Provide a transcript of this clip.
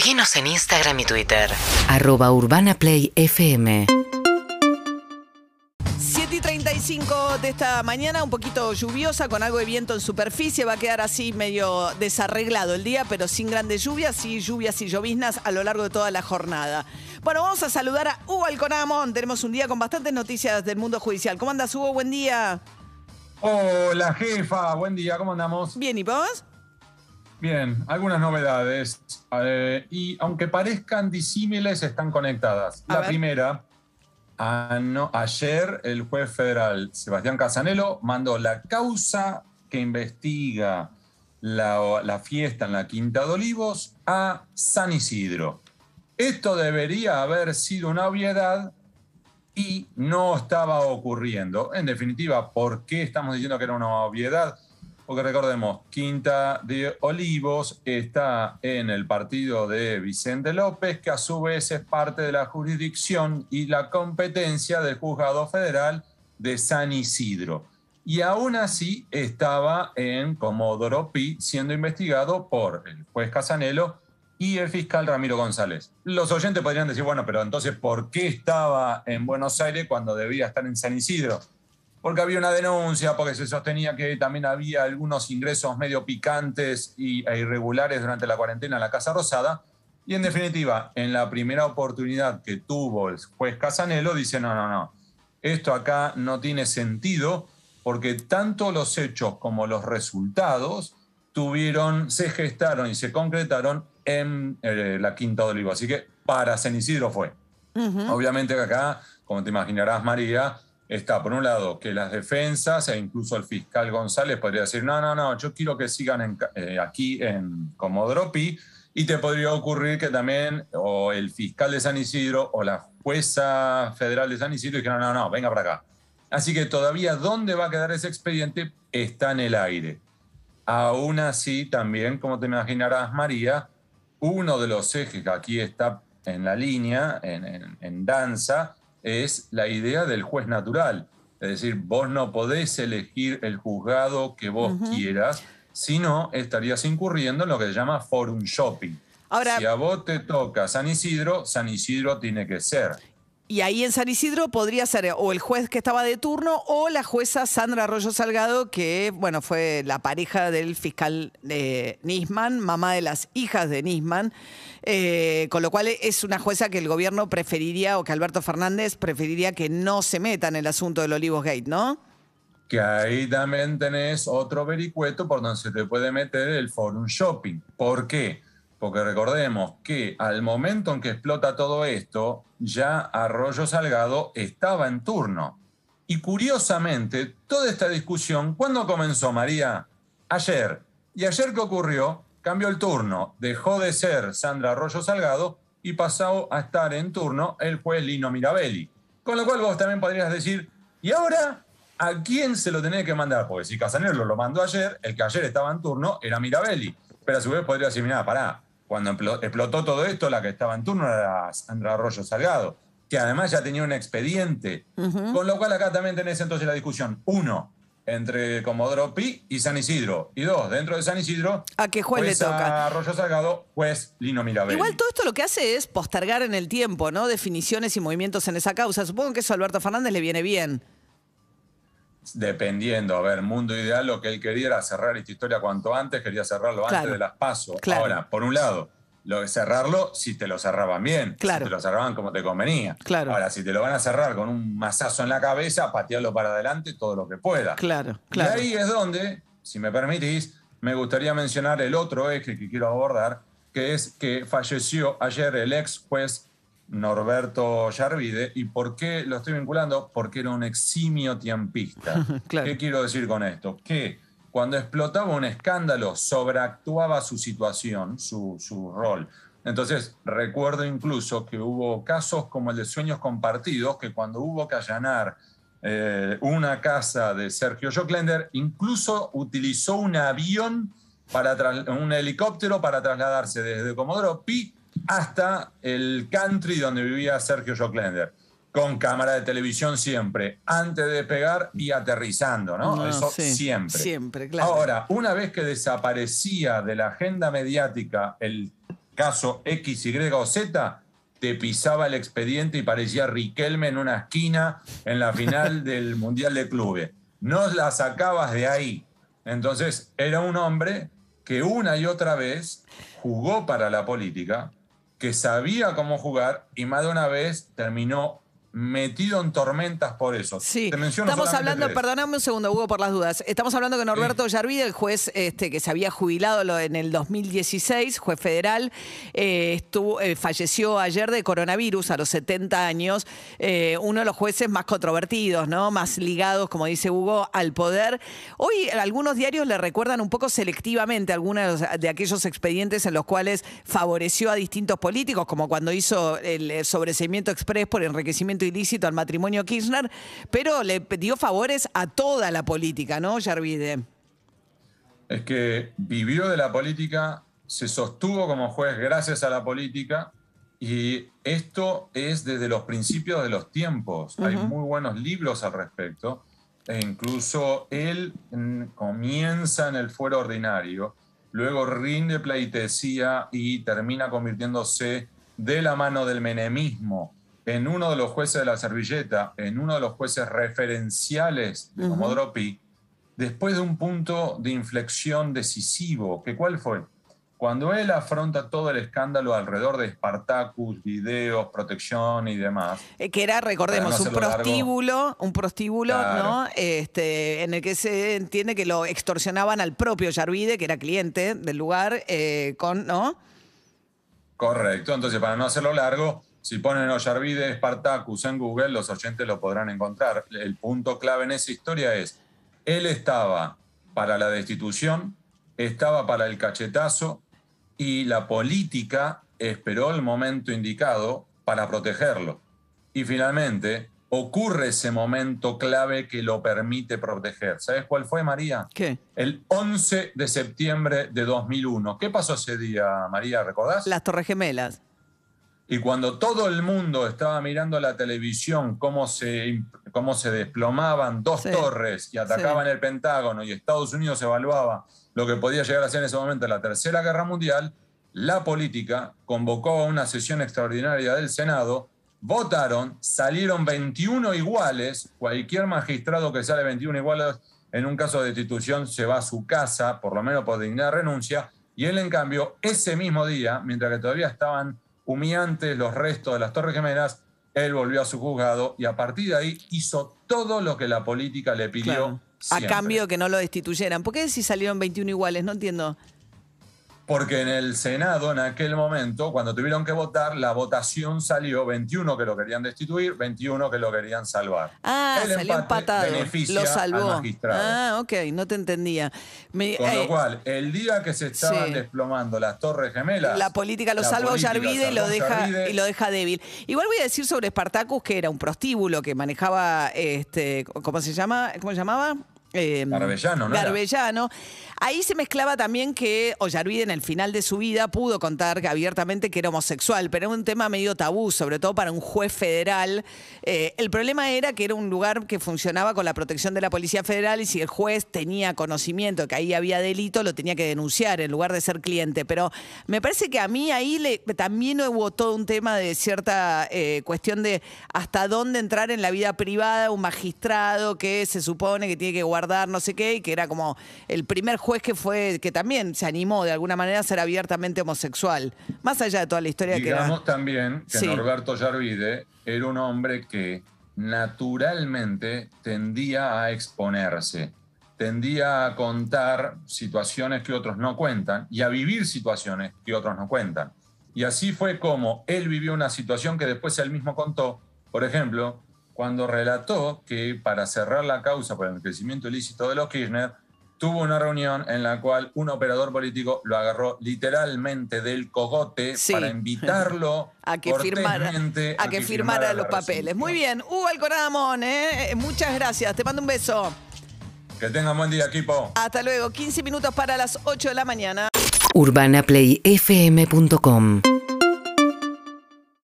Seguinos en Instagram y Twitter. Arroba Urbana Play FM. 7 y 35 de esta mañana, un poquito lluviosa, con algo de viento en superficie. Va a quedar así medio desarreglado el día, pero sin grandes lluvias, y lluvias y lloviznas a lo largo de toda la jornada. Bueno, vamos a saludar a Hugo Alconamón. Tenemos un día con bastantes noticias del mundo judicial. ¿Cómo andas, Hugo? Buen día. Hola, jefa. Buen día. ¿Cómo andamos? Bien, ¿y vos? Bien, algunas novedades. eh, y aunque parezcan disímiles, están conectadas. A La ver. primera, ano- ayer el juez federal Sebastián Casanelo mandó la causa que investiga la, la fiesta en la Quinta de Olivos a San Isidro. Esto debería haber sido una obviedad y no estaba ocurriendo. En definitiva, ¿por qué estamos diciendo que era una obviedad? Porque recordemos, Quinta de Olivos está en el partido de Vicente López, que a su vez es parte de la jurisdicción y la competencia del juzgado federal de San Isidro. Y aún así estaba en Comodoro Pi siendo investigado por el juez Casanelo y el fiscal Ramiro González. Los oyentes podrían decir, bueno, pero entonces, ¿por qué estaba en Buenos Aires cuando debía estar en San Isidro? Porque había una denuncia, porque se sostenía que también había algunos ingresos medio picantes y, e irregulares durante la cuarentena en la Casa Rosada. Y en definitiva, en la primera oportunidad que tuvo el juez Casanelo, dice, no, no, no, esto acá no tiene sentido porque tanto los hechos como los resultados tuvieron, se gestaron y se concretaron en eh, la Quinta de Olivo. Así que para San Isidro fue. Obviamente que acá, como te imaginarás, María, está por un lado que las defensas e incluso el fiscal González podría decir, no, no, no, yo quiero que sigan eh, aquí en Comodoro Pi, y te podría ocurrir que también o el fiscal de San Isidro o la jueza federal de San Isidro dijeron, no, no, venga para acá. Así que todavía dónde va a quedar ese expediente está en el aire. Aún así, también, como te imaginarás, María, uno de los ejes que aquí está en la línea, en- en danza, es la idea del juez natural. Es decir, vos no podés elegir el juzgado que vos quieras, sino estarías incurriendo en lo que se llama forum shopping. Ahora- si a vos te toca San Isidro, San Isidro tiene que ser. Y ahí en San Isidro podría ser o el juez que estaba de turno o la jueza Sandra Arroyo Salgado, que bueno, fue la pareja del fiscal eh, Nisman, mamá de las hijas de Nisman. Eh, con lo cual es una jueza que el gobierno preferiría, o que Alberto Fernández preferiría que no se meta en el asunto del Olivos Gate, ¿no? que ahí también tenés otro vericueto por donde se te puede meter el forum shopping. ¿Por qué? Porque recordemos que al momento en que explota todo esto, ya Arroyo Salgado estaba en turno. Y curiosamente, toda esta discusión, ¿cuándo comenzó, María? Ayer. ¿Y ayer qué ocurrió? Cambió el turno. Dejó de ser Sandra Arroyo Salgado y pasó a estar en turno el juez Lino Mirabelli. Con lo cual vos también podrías decir, ¿y ahora a quién se lo tenía que mandar? Porque si Casanelo lo mandó ayer, el que ayer estaba en turno era Mirabelli. Pero a su vez podría decir, mira, pará, cuando explotó todo esto, la que estaba en turno era Sandra Arroyo Salgado, que además ya tenía un expediente. Con lo cual acá también tenés entonces la discusión. Uno, entre Comodoro Pi y San Isidro. Y dos, dentro de San Isidro, ¿A qué juez le toca? Arroyo Salgado, juez Lino Mirabelli. Igual todo esto lo que hace es postergar en el tiempo, ¿no? Definiciones y movimientos en esa causa. Supongo que eso a Alberto Fernández le viene bien. Dependiendo, a ver, mundo ideal, lo que él quería era cerrar esta historia cuanto antes, quería cerrarlo antes de las pasos. Claro. Ahora, por un lado, lo de cerrarlo si te lo cerraban bien, Claro. si te lo cerraban como te convenía. Claro. Ahora, si te lo van a cerrar con un mazazo en la cabeza, patearlo para adelante todo lo que pueda. Claro, claro. Y ahí es donde, si me permitís, me gustaría mencionar el otro eje que quiero abordar, que es que falleció ayer el ex juez Norberto Yarvide. ¿Y por qué lo estoy vinculando? Porque era un eximio tiempista. Claro. ¿Qué quiero decir con esto? Que cuando explotaba un escándalo, sobreactuaba su situación, su, su rol. Entonces, recuerdo incluso que hubo casos como el de Sueños Compartidos, que cuando hubo que allanar eh, una casa de Sergio Joclender, incluso utilizó un avión, para un helicóptero para trasladarse desde Comodoro Pi hasta el country donde vivía Sergio Joclender, con cámara de televisión siempre, antes de despegar y aterrizando, ¿no? No, Eso sí, siempre. siempre, claro. Ahora, una vez que desaparecía de la agenda mediática el caso X, Y o Z, te pisaba el expediente y parecía Riquelme en una esquina en la final del Mundial de Clubes. No la sacabas de ahí. Entonces, era un hombre que una y otra vez jugó para la política, que sabía cómo jugar y más de una vez terminó metido en tormentas por eso. Sí, Te menciono estamos hablando, tres. perdóname un segundo, Hugo, por las dudas. Estamos hablando con Norberto Yarvide, el juez este, que se había jubilado en el 2016, juez federal, eh, estuvo, eh, falleció ayer de coronavirus a los 70 años, eh, uno de los jueces más controvertidos, ¿no? Más ligados, como dice Hugo, al poder. Hoy algunos diarios le recuerdan un poco selectivamente algunos de aquellos expedientes en los cuales favoreció a distintos políticos, como cuando hizo el sobreseimiento express por enriquecimiento ilícito al matrimonio Kirchner, pero le dio favores a toda la política, ¿no, Yarvide? Es que vivió de la política, se sostuvo como juez gracias a la política y esto es desde los principios de los tiempos. Hay muy buenos libros al respecto e incluso él comienza en el fuero ordinario, luego rinde pleitesía y termina convirtiéndose de la mano del menemismo en uno de los jueces de la servilleta, en uno de los jueces referenciales de Comodoro Pi, después de un punto de inflexión decisivo, que cuál fue? Cuando él afronta todo el escándalo alrededor de Spartacus, videos, protección y demás, Eh, que era, recordemos, no un largo. prostíbulo, un prostíbulo, Claro. ¿no? Este, en el que se entiende que lo extorsionaban al propio Yarvide, que era cliente del lugar, eh, con, ¿no? correcto. Entonces, para no hacerlo largo, si ponen Ollarvide Spartacus en Google, los oyentes lo podrán encontrar. El punto clave en esa historia es, él estaba para la destitución, estaba para el cachetazo y la política esperó el momento indicado para protegerlo. Y finalmente ocurre ese momento clave que lo permite proteger. ¿Sabes cuál fue, María? ¿Qué? El 11 de septiembre de 2001. ¿Qué pasó ese día, María? ¿Recordás? Las Torres Gemelas. Y cuando todo el mundo estaba mirando la televisión, cómo se, cómo se desplomaban dos Sí. torres y atacaban el Pentágono y Estados Unidos evaluaba lo que podía llegar a ser en ese momento la Tercera Guerra Mundial, la política convocó a una sesión extraordinaria del Senado, votaron, salieron 21 iguales, cualquier magistrado que sale 21 iguales en un caso de destitución se va a su casa, por lo menos por dignidad de renuncia, y él en cambio, ese mismo día, mientras que todavía estaban humeantes los restos de las Torres Gemelas, él volvió a su juzgado y a partir de ahí hizo todo lo que la política le pidió. Claro. A cambio que no lo destituyeran. ¿Por qué si salieron 21 iguales? No entiendo. Porque en el Senado, en aquel momento, cuando tuvieron que votar, la votación salió 21 que lo querían destituir, 21 que lo querían salvar. Ah, El salió empatado. beneficia Lo salvó. al magistrado. Ah, ok, no te entendía. Me- Con eh, lo cual, el día que se estaban sí. desplomando las Torres Gemelas. La política lo la salva Ollarvide y lo deja y lo deja débil. Igual voy a decir sobre Spartacus que era un prostíbulo que manejaba este ¿cómo se llama? ¿Cómo se llamaba? Eh, Garbellano, ¿no? Garbellano. Ahí se mezclaba también que Ollarvide en el final de su vida pudo contar abiertamente que era homosexual, pero era un tema medio tabú, sobre todo para un juez federal. Eh, el problema era que era un lugar que funcionaba con la protección de la Policía Federal y si el juez tenía conocimiento de que ahí había delito, lo tenía que denunciar en lugar de ser cliente. Pero me parece que a mí ahí le, también hubo todo un tema de cierta eh, cuestión de hasta dónde entrar en la vida privada un magistrado que se supone que tiene que guardar no sé qué y que era como el primer juez que fue, que también se animó de alguna manera a ser abiertamente homosexual. Más allá de toda la historia que Digamos también que Sí. Norberto Yarvide era un hombre que naturalmente tendía a exponerse, tendía a contar situaciones que otros no cuentan y a vivir situaciones que otros no cuentan. Y así fue como él vivió una situación que después él mismo contó, por ejemplo, cuando relató que para cerrar la causa por el crecimiento ilícito de los Kirchner, tuvo una reunión en la cual un operador político lo agarró literalmente del cogote Sí. para invitarlo A que firmara, a que firmara los papeles. Muy bien, Hugo Alcoramón, ¿eh? muchas gracias. Te mando un beso. Que tengan buen día, equipo. Hasta luego. 15 minutos para las 8 de la mañana. urbanaplayfm.com